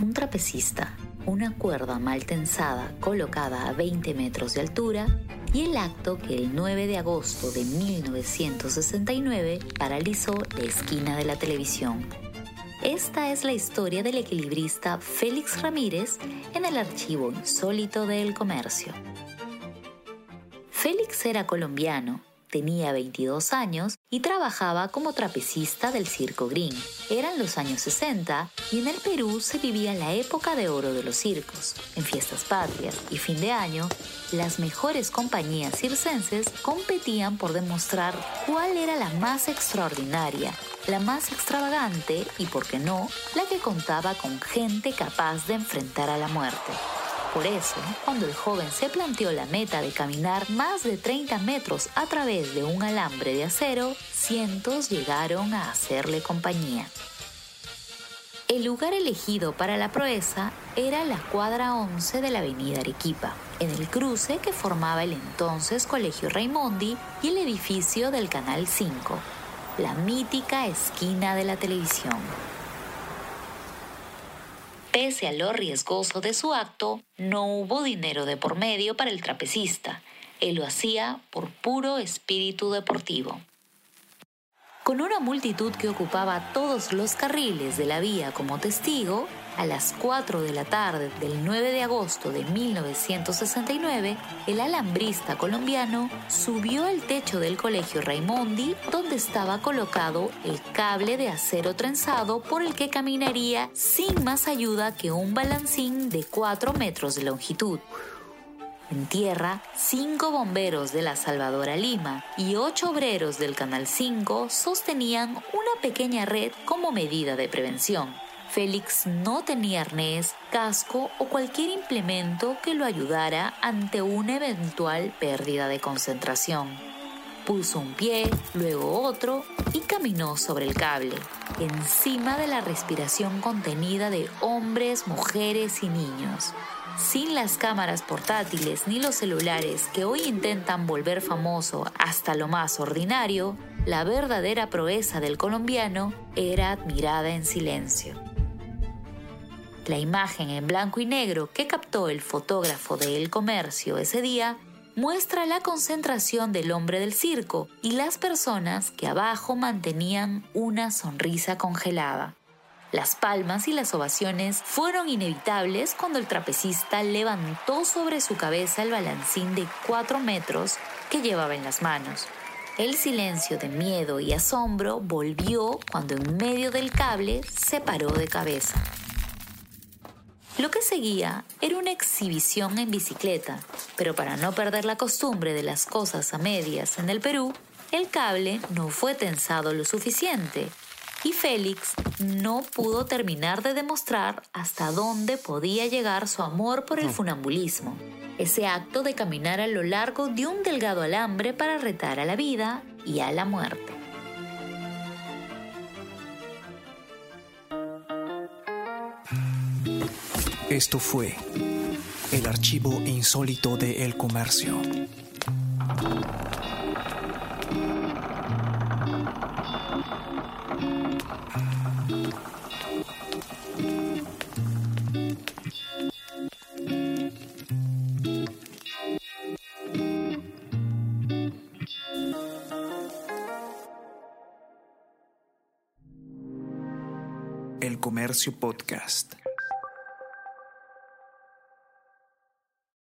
Un trapecista, una cuerda mal tensada colocada a 20 metros de altura y el acto que el 9 de agosto de 1969 paralizó la esquina de la televisión. Esta es la historia del equilibrista Félix Ramírez en el archivo insólito del comercio. Félix era colombiano, tenía 22 años y trabajaba como trapecista del Circo Green. Eran los años 60 y en el Perú se vivía la época de oro de los circos. En fiestas patrias y fin de año, las mejores compañías circenses competían por demostrar cuál era la más extraordinaria, la más extravagante y, por qué no, la que contaba con gente capaz de enfrentar a la muerte. Por eso, cuando el joven se planteó la meta de caminar más de 30 metros a través de un alambre de acero, cientos llegaron a hacerle compañía. El lugar elegido para la proeza era la cuadra 11 de la avenida Arequipa, en el cruce que formaba el entonces Colegio Raimondi y el edificio del Canal 5, la mítica esquina de la televisión. Pese a lo riesgoso de su acto, no hubo dinero de por medio para el trapecista. Él lo hacía por puro espíritu deportivo. Con una multitud que ocupaba todos los carriles de la vía como testigo, a las 4 de la tarde del 9 de agosto de 1969, el alambrista colombiano subió al techo del colegio Raimondi, donde estaba colocado el cable de acero trenzado por el que caminaría sin más ayuda que un balancín de 4 metros de longitud. En tierra, cinco bomberos de la Salvadora Lima y ocho obreros del Canal 5 sostenían una pequeña red como medida de prevención. Félix no tenía arnés, casco o cualquier implemento que lo ayudara ante una eventual pérdida de concentración. Puso un pie, luego otro y caminó sobre el cable, encima de la respiración contenida de hombres, mujeres y niños. Sin las cámaras portátiles ni los celulares que hoy intentan volver famoso hasta lo más ordinario, la verdadera proeza del colombiano era admirada en silencio. La imagen en blanco y negro que captó el fotógrafo de El Comercio ese día muestra la concentración del hombre del circo y las personas que abajo mantenían una sonrisa congelada. Las palmas y las ovaciones fueron inevitables cuando el trapecista levantó sobre su cabeza el balancín de 4 metros que llevaba en las manos. El silencio de miedo y asombro volvió cuando en medio del cable se paró de cabeza. Lo que seguía era una exhibición en bicicleta, pero para no perder la costumbre de las cosas a medias en el Perú, el cable no fue tensado lo suficiente y Félix no pudo terminar de demostrar hasta dónde podía llegar su amor por el funambulismo, ese acto de caminar a lo largo de un delgado alambre para retar a la vida y a la muerte. Esto fue el archivo insólito de El Comercio. El Comercio Podcast.